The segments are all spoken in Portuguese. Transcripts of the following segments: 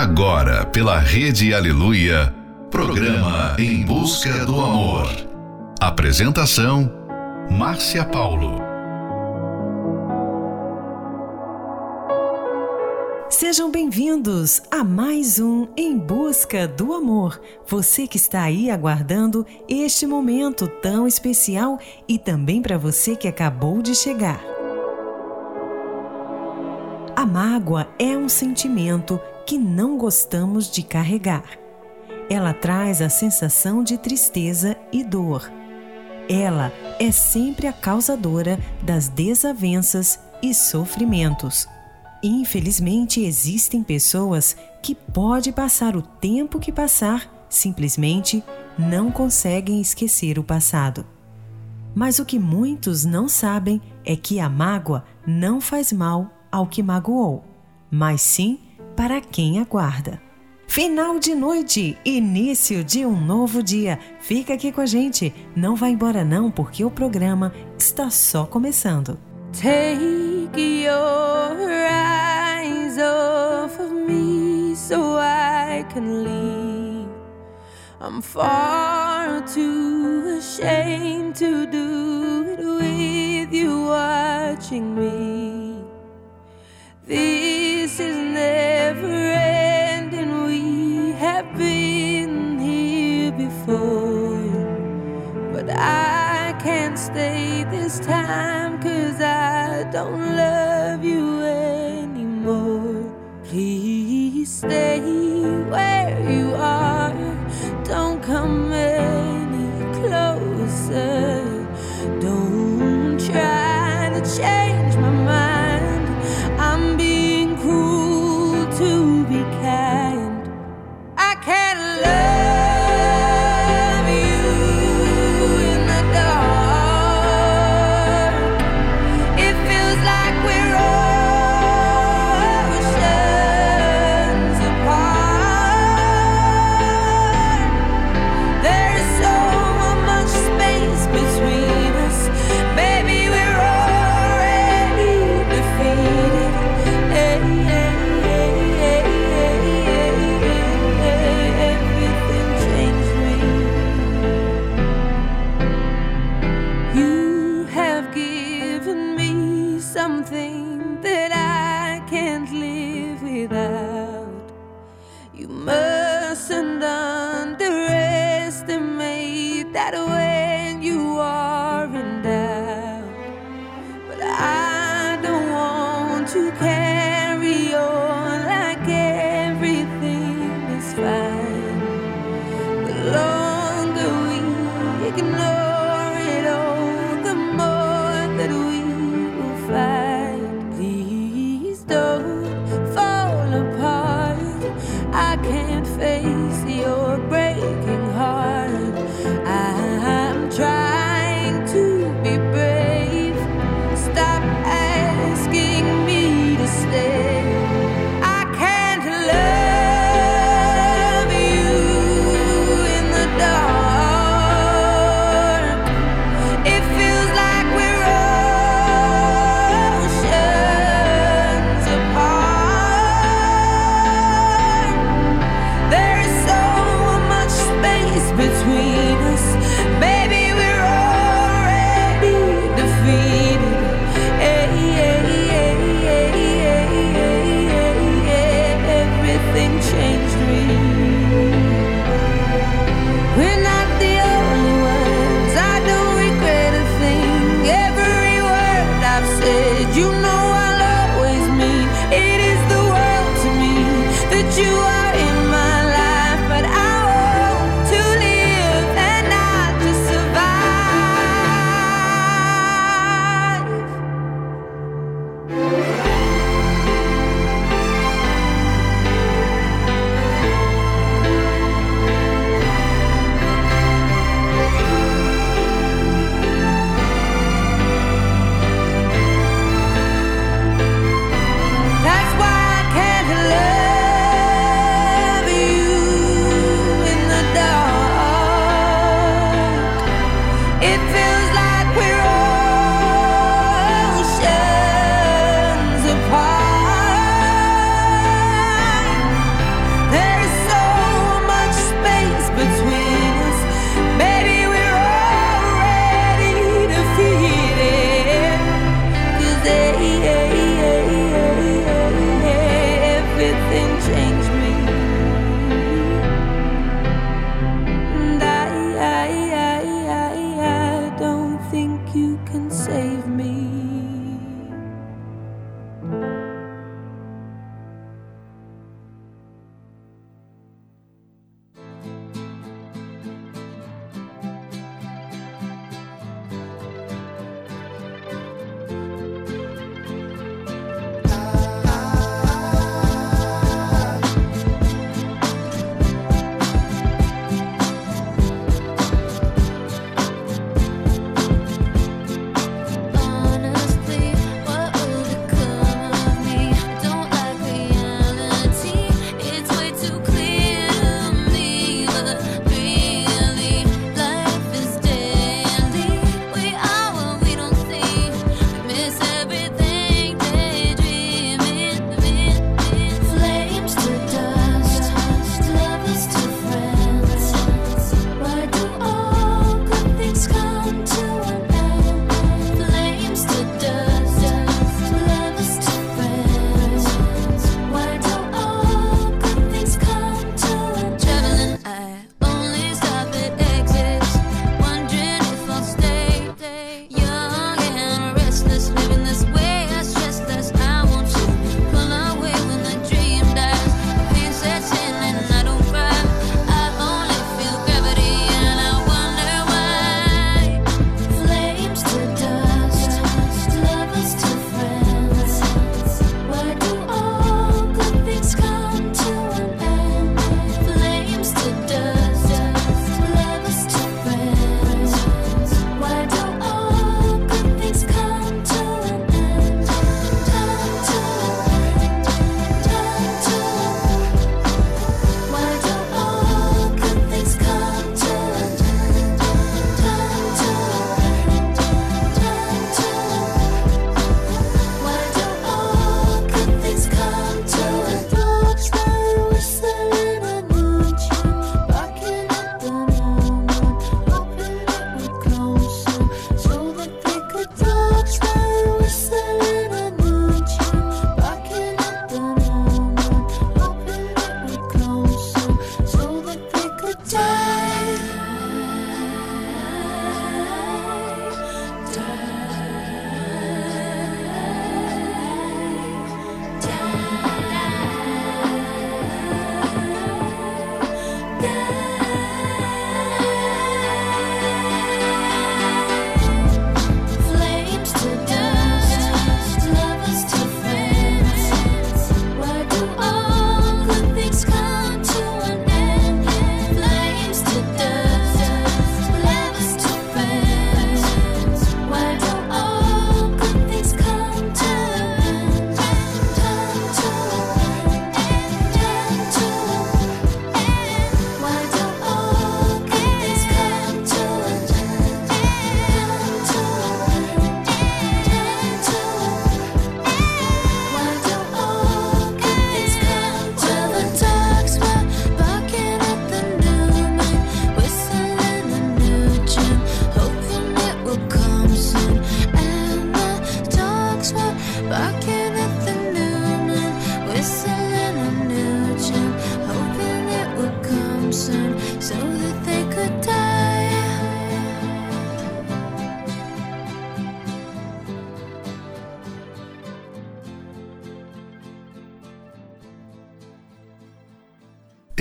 Agora, pela Rede Aleluia, programa Em Busca do Amor. Apresentação: Márcia Paulo. Sejam bem-vindos a mais um Em Busca do Amor. Você que está aí aguardando este momento tão especial e também para você que acabou de chegar. A mágoa é um sentimento que não gostamos de carregar. Ela traz a sensação de tristeza e dor. Ela é sempre a causadora das desavenças e sofrimentos. Infelizmente, existem pessoas que pode passar o tempo que passar, simplesmente não conseguem esquecer o passado. Mas o que muitos não sabem é que a mágoa não faz mal ao que magoou, mas sim para quem aguarda. Final de noite, início de um novo dia. Fica aqui com a gente, não vá embora não, porque o programa está só começando. Take your eyes off of me so I can leave. I'm far too ashamed to do it with you watching me. This is never been here before. But I can't stay this time, cause I don't love you anymore. Please stay where you are. Don't come any closer.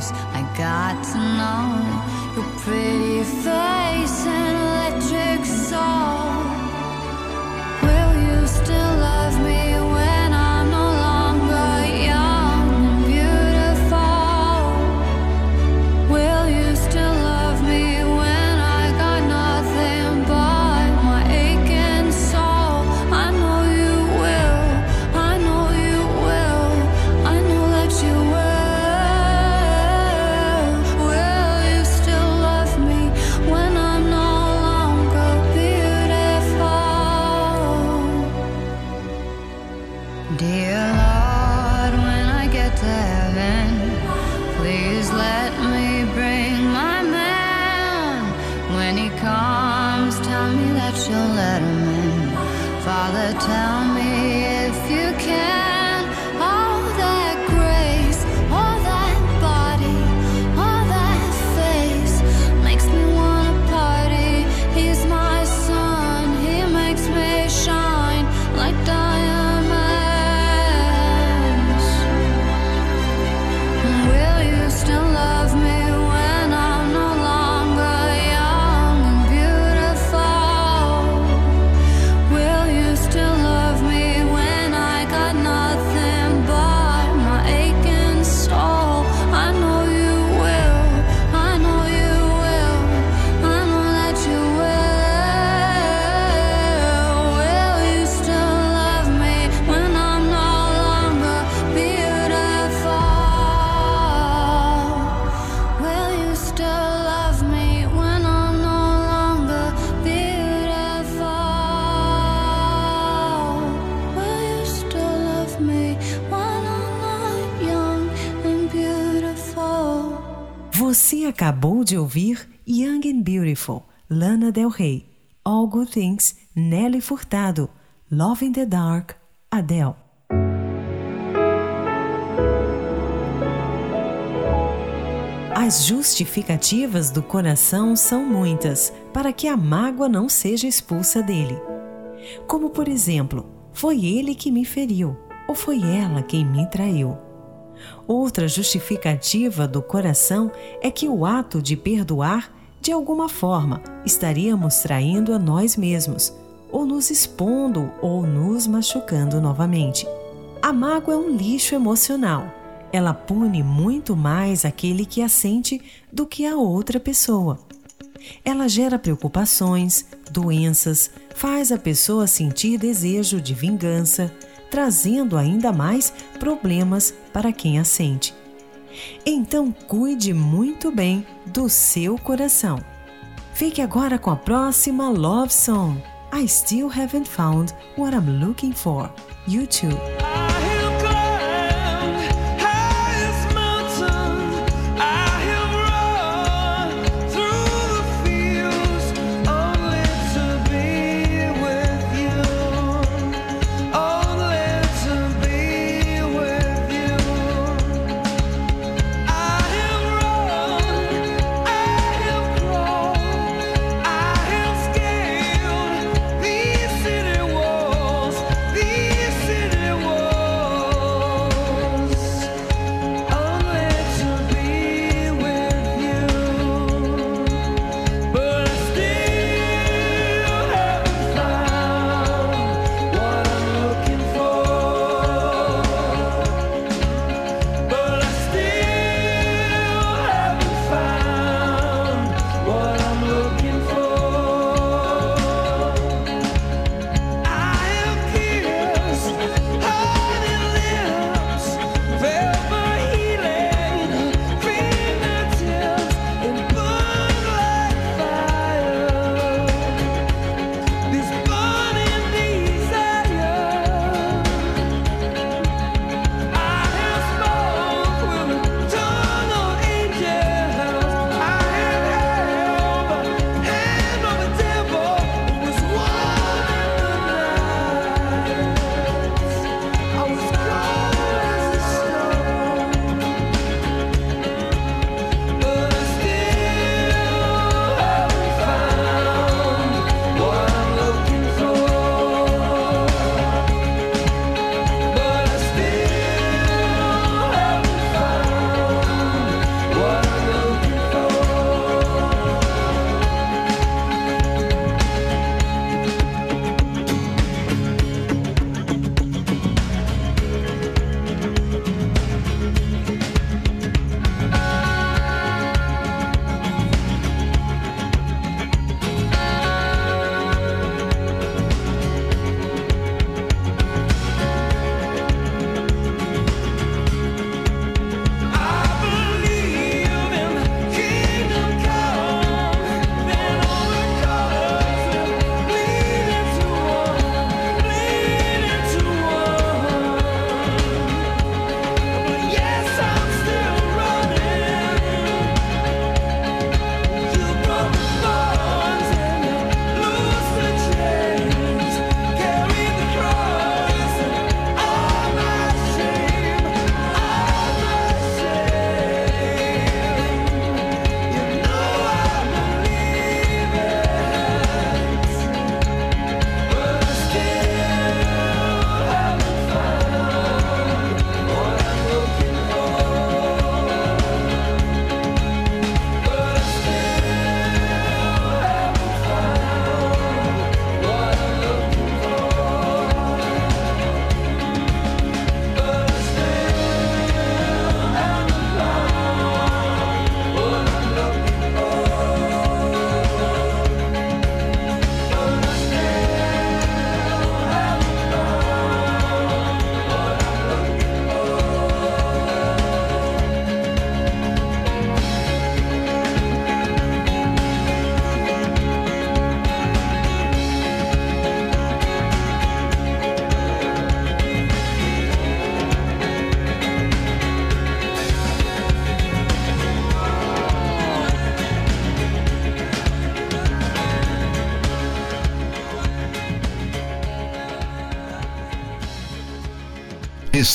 I got Você acabou de ouvir Young and Beautiful, Lana Del Rey, All Good Things, Nelly Furtado, Love in the Dark, Adele. As justificativas do coração são muitas para que a mágoa não seja expulsa dele. Como, por exemplo, foi ele que me feriu ou foi ela quem me traiu. Outra justificativa do coração é que o ato de perdoar, de alguma forma, estaríamos traindo a nós mesmos, ou nos expondo ou nos machucando novamente. A mágoa é um lixo emocional. Ela pune muito mais aquele que a sente do que a outra pessoa. Ela gera preocupações, doenças, faz a pessoa sentir desejo de vingança, trazendo ainda mais problemas para quem a sente. Então, cuide muito bem do seu coração. Fique agora com a próxima Love Song, I Still Haven't Found What I'm Looking For. You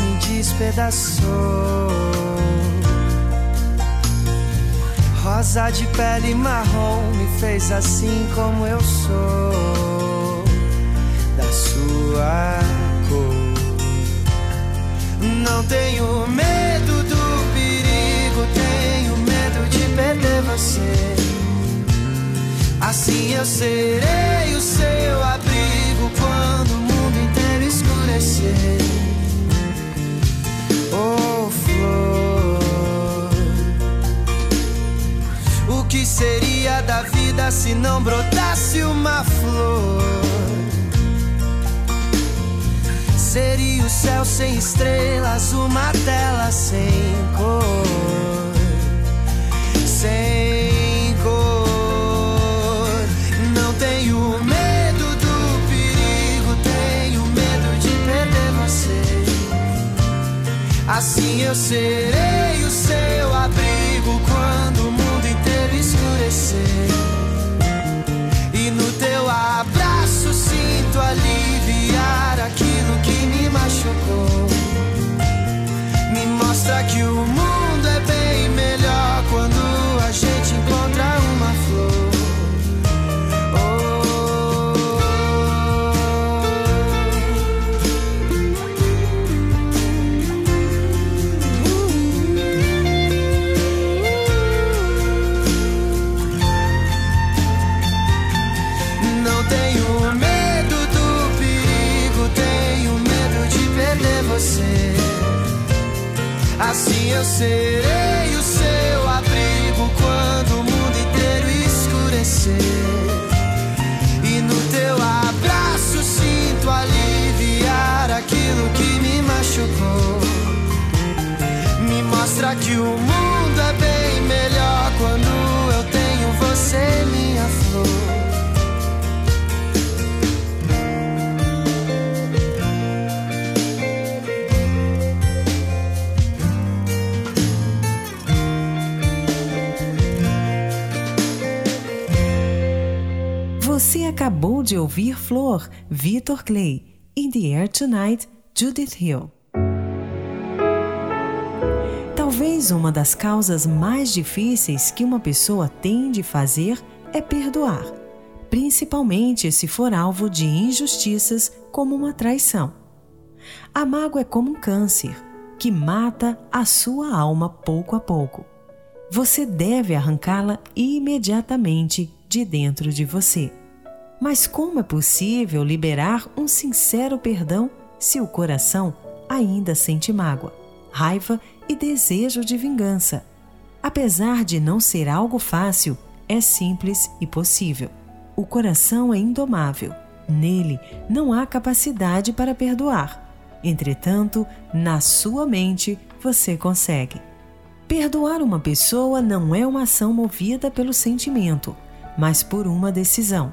me despedaçou. Rosa de pele marrom me fez assim como eu sou, da sua cor. Não tenho medo do perigo, tenho medo de perder você. Assim eu serei o seu abrigo quando o mundo inteiro escurecer. Flor. O que seria da vida se não brotasse uma flor? Seria o céu sem estrelas, uma tela sem cor. Assim eu serei o seu abrigo quando o mundo inteiro escurecer. E no teu abraço sinto aliviar aquilo que me machucou. Me mostra que o mundo Você. Ouvir Flor, Vitor Clay, In the Air Tonight, Judith Hill. Talvez uma das causas mais difíceis que uma pessoa tem de fazer é perdoar, principalmente se for alvo de injustiças como uma traição. A mágoa é como um câncer que mata a sua alma pouco a pouco. Você deve arrancá-la imediatamente de dentro de você. Mas como é possível liberar um sincero perdão se o coração ainda sente mágoa, raiva e desejo de vingança? Apesar de não ser algo fácil, é simples e possível. O coração é indomável. Nele não há capacidade para perdoar. Entretanto, na sua mente você consegue. Perdoar uma pessoa não é uma ação movida pelo sentimento, mas por uma decisão.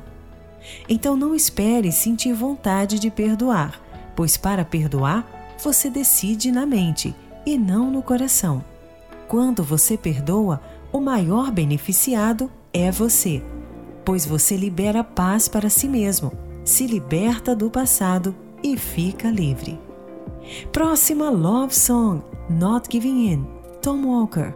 Então não espere sentir vontade de perdoar, pois para perdoar você decide na mente e não no coração. Quando você perdoa, o maior beneficiado é você, pois você libera paz para si mesmo, se liberta do passado e fica livre. Próxima Love Song, Not Giving In, Tom Walker.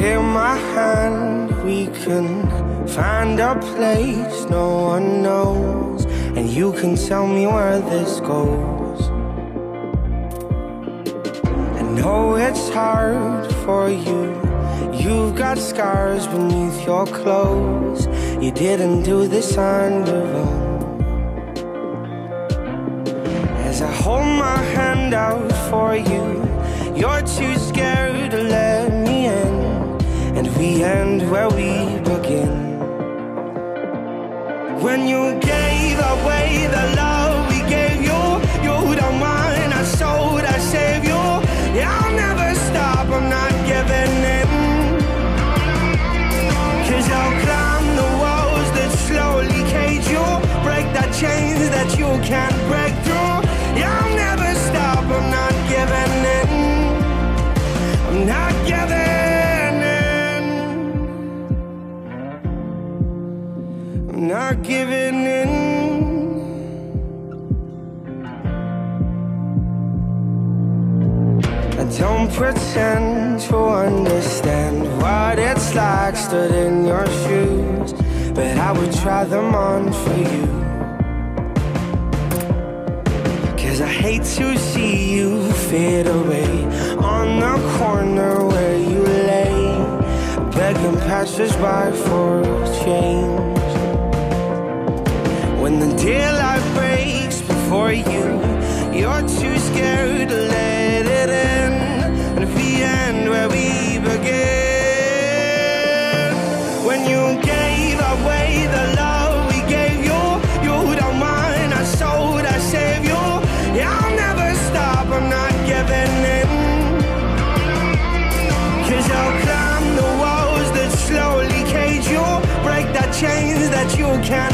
My hand, we can find a place no one knows, and you can tell me where this goes. I know it's hard for you. You've got scars beneath your clothes. You didn't do this on your own. As I hold my hand out for you, you're too scared to let me in, and we end where we begin. When you gave away the love we gave you, you don't mind, I sold, I saved you. Yeah, I'll never stop, I'm not giving in. Cause I'll climb the walls that slowly cage you, break the chains that you can't giving in. I don't pretend to understand what it's like stood in your shoes, but I would try them on for you. Cause I hate to see you fade away on the corner where you lay, begging passersby for change. When the daylight breaks before you, you're too scared to let it in. And if we end where we begin, when you gave away the love we gave you, you don't mind. I sold, I saved you. Yeah, I'll never stop, I'm not giving in. Cause I'll climb the walls that slowly cage you, break the chains that you can't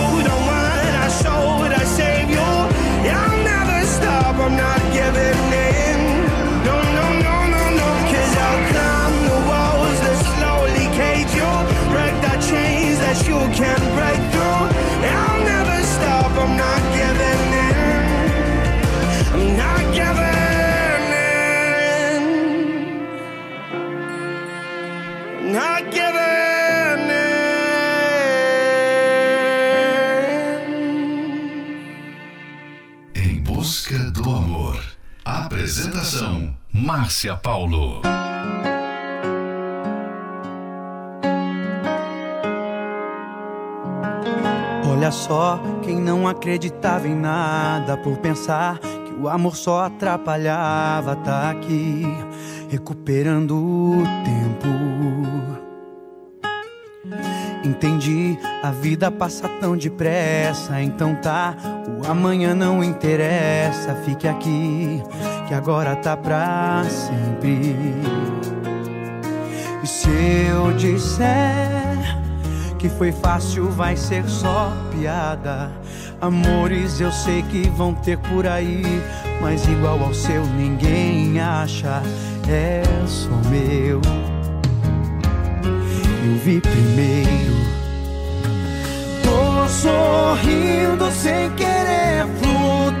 stop, I'm not giving in. No, no, no, no, no. Cause I'll climb the walls that slowly cage you. Break the chains that you can't break Apresentação: Márcia Paulo. Olha só, quem não acreditava em nada por pensar que o amor só atrapalhava, tá aqui recuperando o tempo. Entendi, a vida passa tão depressa, então tá, o amanhã não interessa, fique aqui, que agora tá pra sempre. E se eu disser que foi fácil, vai ser só piada. Amores eu sei que vão ter por aí, mas igual ao seu ninguém acha, é só meu eu vi primeiro. Tô sorrindo sem querer, flutuando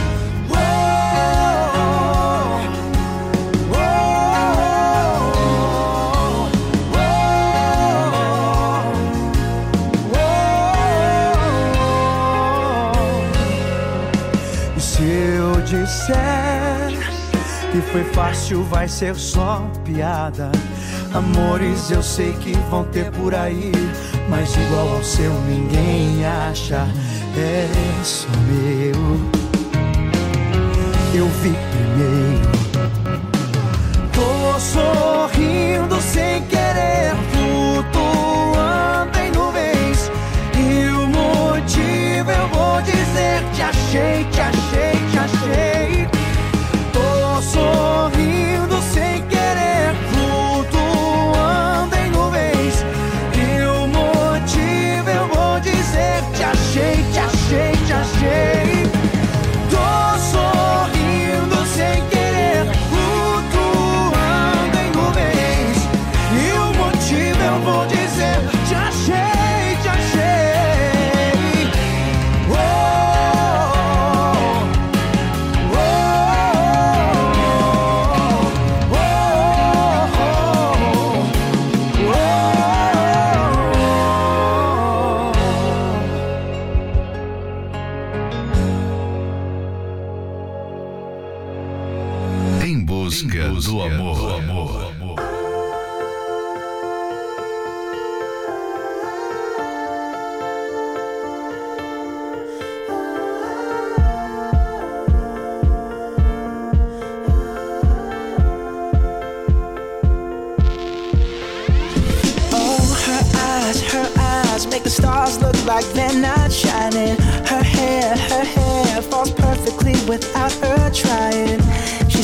Que foi fácil, vai ser só piada. Amores eu sei que vão ter por aí, mas igual ao seu ninguém acha. É só meu. Eu vi primeiro. Tô sorrindo sem querer, flutuando em nuvens. E o motivo eu vou dizer: te achei, te achei, te achei. Tô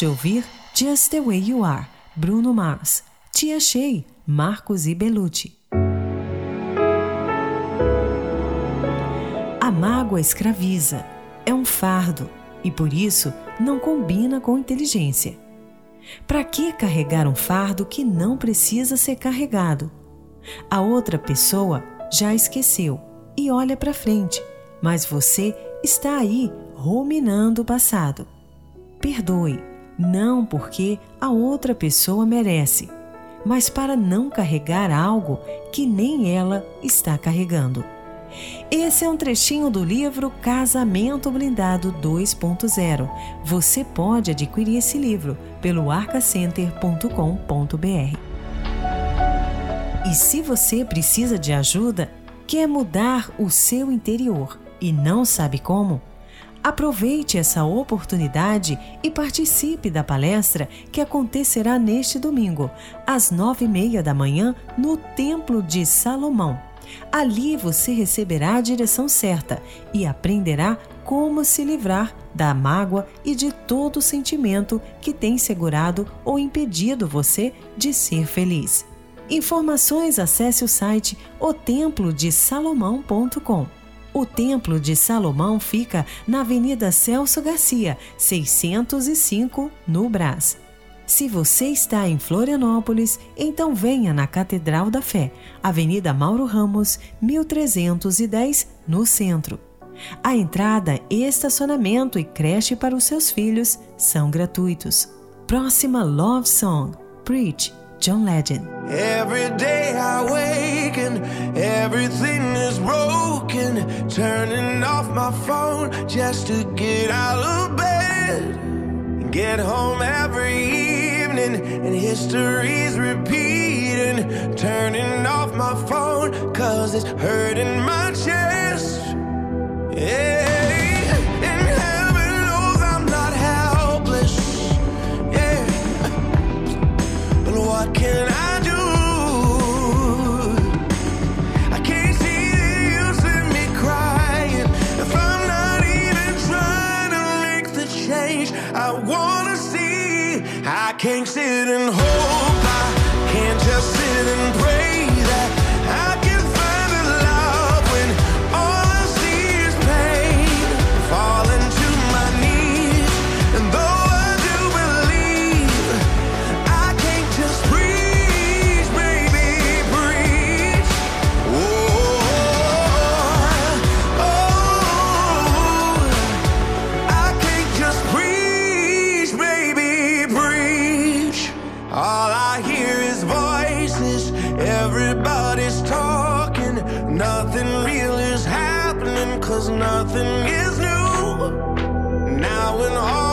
de ouvir Just the Way You Are, Bruno Mars. Te achei, Marcos e Belucci. A mágoa escraviza, é um fardo e por isso não combina com inteligência. Para que carregar um fardo que não precisa ser carregado? A outra pessoa já esqueceu e olha para frente, mas você está aí ruminando o passado. Perdoe, não porque a outra pessoa merece, mas para não carregar algo que nem ela está carregando. Esse é um trechinho do livro Casamento Blindado 2.0. Você pode adquirir esse livro pelo arcacenter.com.br. E se você precisa de ajuda, quer mudar o seu interior e não sabe como? Aproveite essa oportunidade e participe da palestra que acontecerá neste domingo, às nove e meia da manhã, no Templo de Salomão. Ali você receberá a direção certa e aprenderá como se livrar da mágoa e de todo sentimento que tem segurado ou impedido você de ser feliz. Informações acesse o site otemplodesalomão.com. O Templo de Salomão fica na Avenida Celso Garcia, 605, no Brás. Se você está em Florianópolis, então venha na Catedral da Fé, Avenida Mauro Ramos, 1310, no centro. A entrada, estacionamento e creche para os seus filhos são gratuitos. Próxima Love Song, Preach, John Legend. Every day I wake and everything is broken. Turning off my phone just to get out of bed. Get home every evening and history's repeating. Turning off my phone cause it's hurting my chest. Yeah. Can't see you see me crying. If I'm not even trying to make the change I wanna see. I can't sit and hope. I can't just sit and pray Nothing real is happening, cause nothing is new. Now when all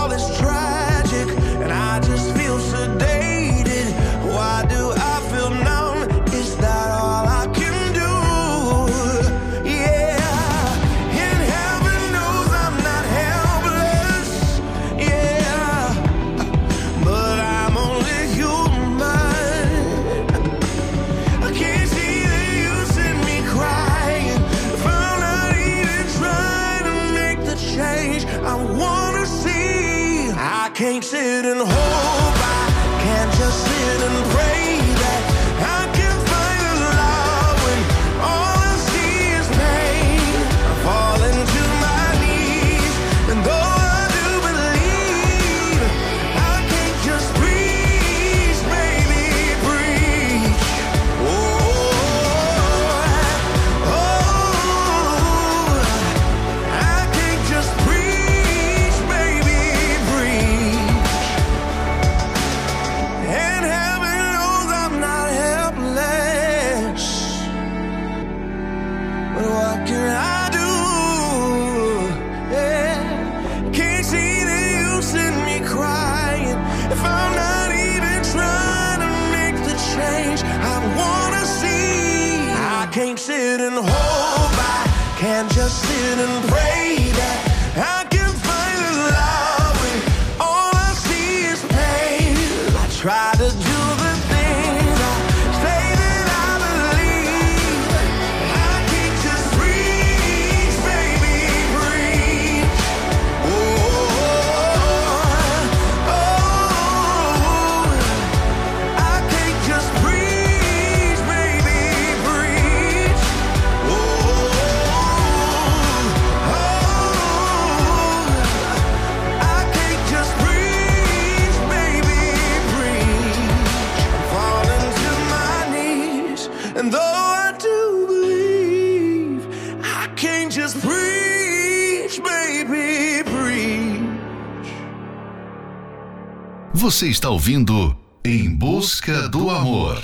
Você está ouvindo Em Busca do Amor.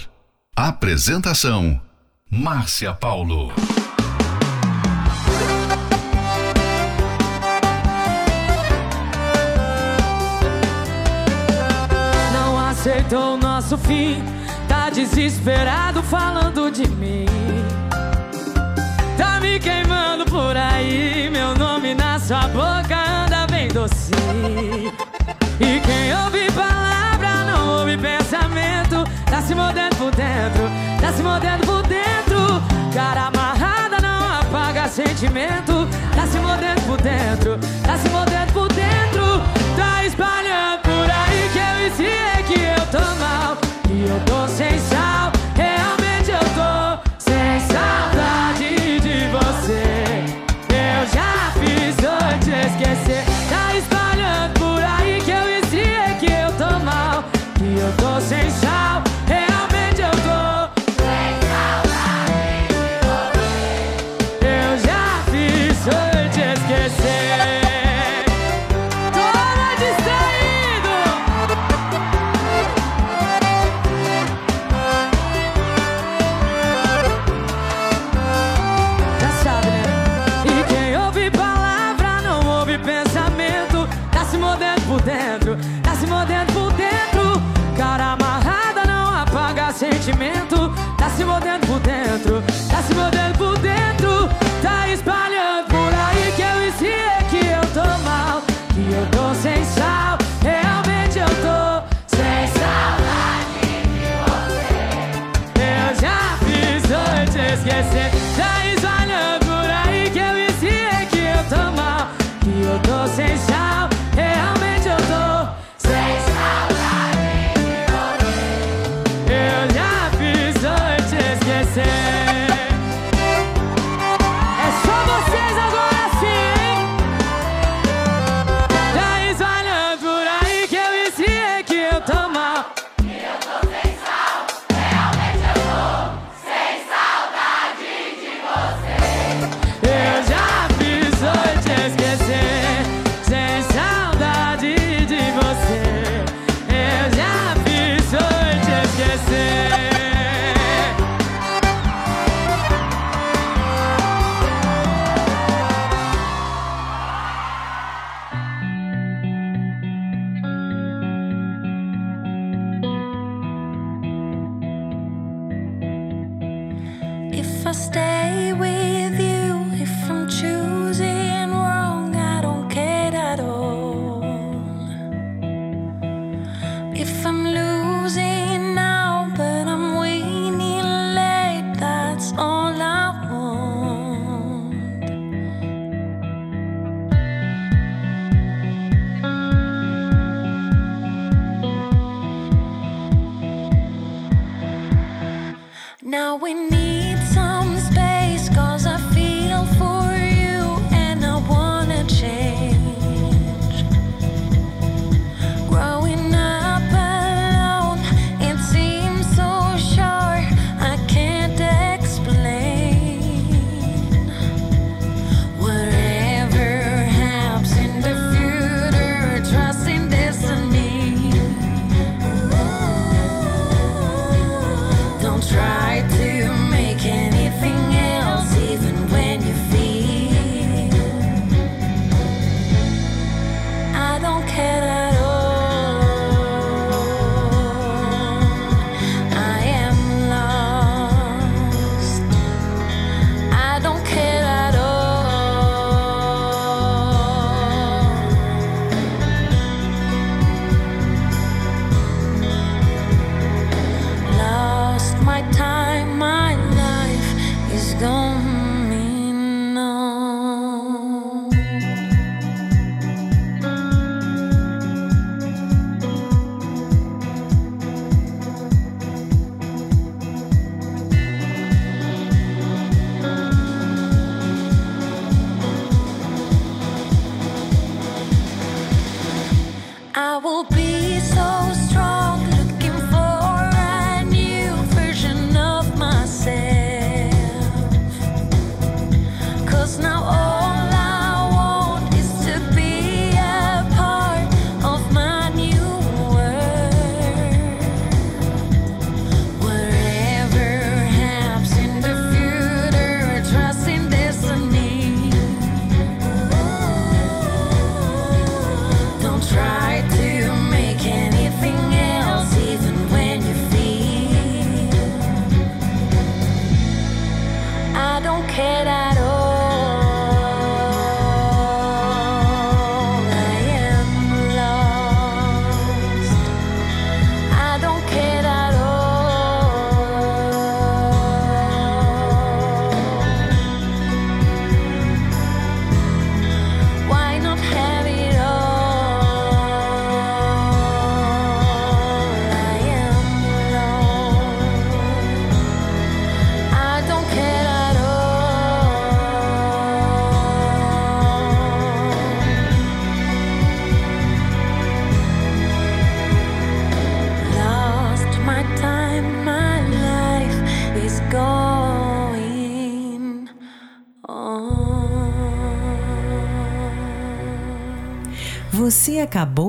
Apresentação: Márcia Paulo. Não aceitou nosso fim, tá desesperado falando de mim. Tá me queimando por aí, meu nome na sua boca anda bem doce. E quem ouve se mordendo por dentro, tá se mordendo por dentro. Cara amarrada não apaga sentimento, tá se mordendo por dentro, tá se mordendo por dentro. Tá espalhando por aí que eu ensinei que eu tô mal, que eu tô sem sal. Realmente eu tô sem saudade de você. Eu já fiz antes esquecer. Tá espalhando por aí que eu ensinei que eu tô mal, que eu tô sem sal.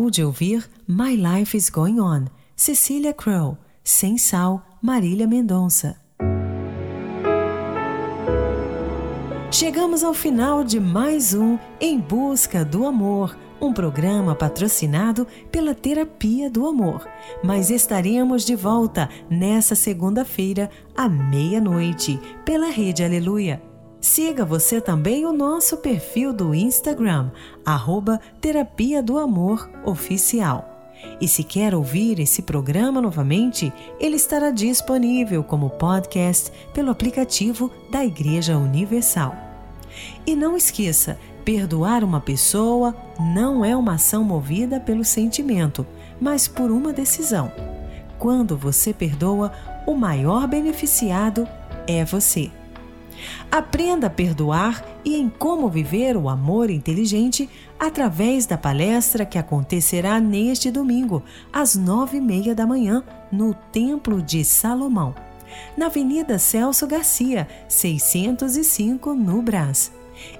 Acabou de ouvir My Life is Going On, Cecília Crow, Sem Sal, Marília Mendonça. Chegamos ao final de mais um Em Busca do Amor, um programa patrocinado pela Terapia do Amor. Mas estaremos de volta nessa segunda-feira, à meia-noite, pela Rede Aleluia. Siga você também o nosso perfil do Instagram, arroba Terapia do Amor Oficial. E se quer ouvir esse programa novamente, ele estará disponível como podcast pelo aplicativo da Igreja Universal. E não esqueça, perdoar uma pessoa não é uma ação movida pelo sentimento, mas por uma decisão. Quando você perdoa, o maior beneficiado é você. Aprenda a perdoar e em como viver o amor inteligente através da palestra que acontecerá neste domingo, às nove e meia da manhã, no Templo de Salomão, na Avenida Celso Garcia, 605, no Brás.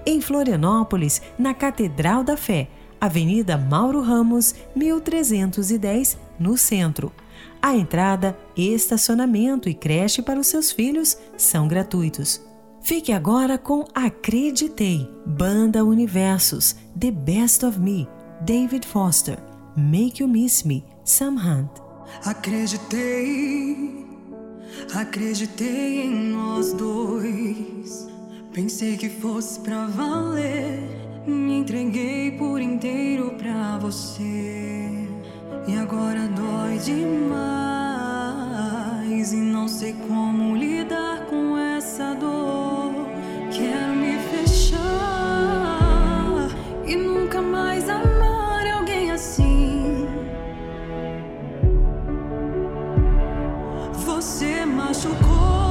Em Florianópolis, na Catedral da Fé, Avenida Mauro Ramos, 1310, no centro. A entrada, estacionamento e creche para os seus filhos são gratuitos. Fique agora com Acreditei, Banda Universos, The Best of Me, David Foster, Make You Miss Me, Sam Hunt. Acreditei, acreditei em nós dois. Pensei que fosse pra valer. Me entreguei por inteiro pra você. E agora dói demais. E não sei como lidar com essa dor. Quero me fechar e nunca mais amar alguém assim. Você machucou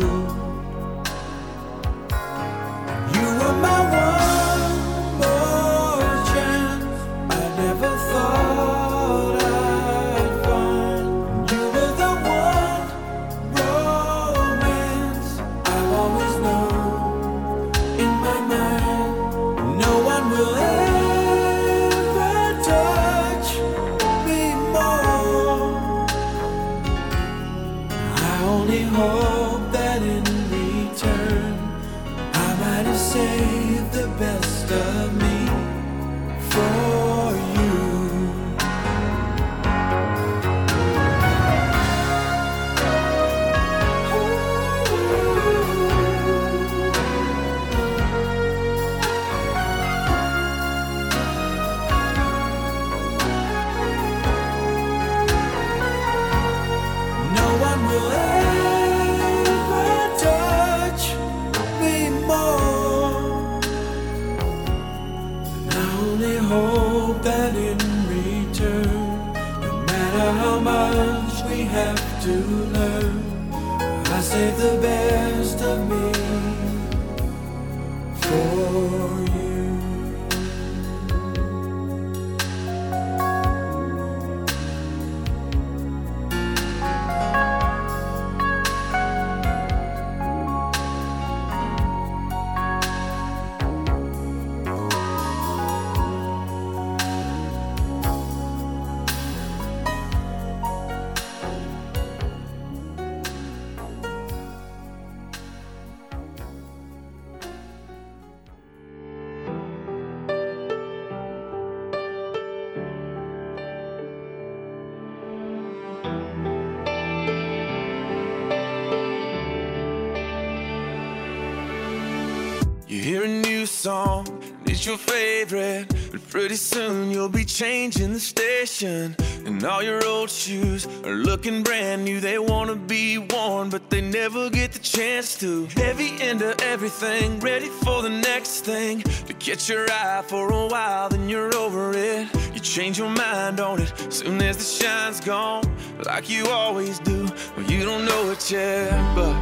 you. song, it's your favorite. But pretty soon you'll be changing the station. And all your old shoes are looking brand new. They wanna be worn, but they never get the chance to. Heavy into everything, ready for the next thing. To get your eye for a while, then you're over it. You change your mind on it soon as the shine's gone, like you always do. Well, you don't know it yet, but.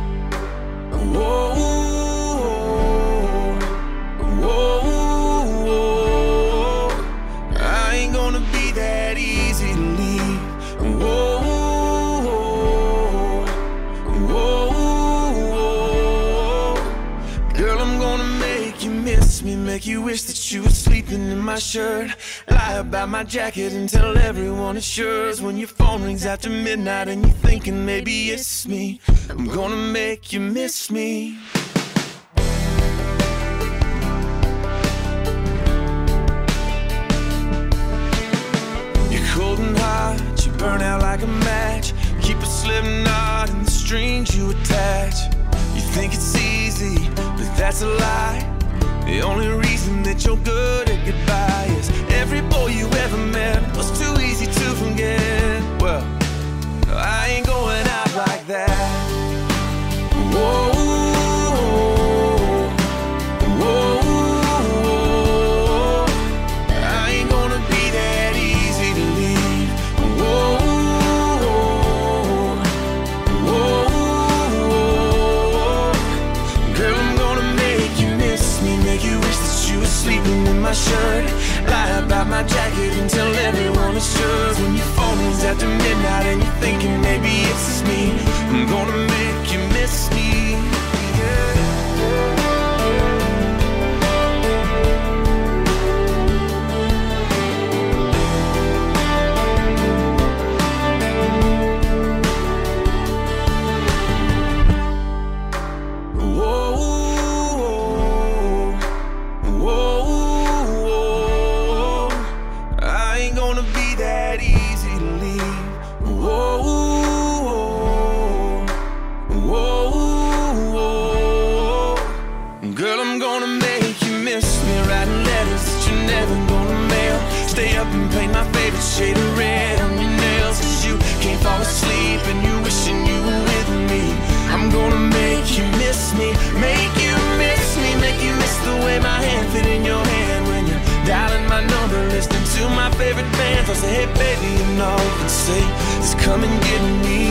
Whoa. Whoa, I ain't gonna be that easy to leave. Whoa, whoa, girl, I'm gonna make you miss me, make you wish that you were sleeping in my shirt. Lie about my jacket and tell everyone it's yours. When your phone rings after midnight and you're thinking maybe it's me, I'm gonna make you miss me. Burn out like a match. Keep a slip knot in the strings you attach. You think it's easy, but that's a lie. The only reason that you're good at goodbye is every boy you ever met was too easy to forget. Well, I ain't going out like that. Whoa. Shirt. Lie about my jacket and tell everyone it's yours. When your phone rings after midnight and you're thinking maybe it's just me, I'm gonna make you miss me. Baby, you know, you can say, just come and get me. I'm gonna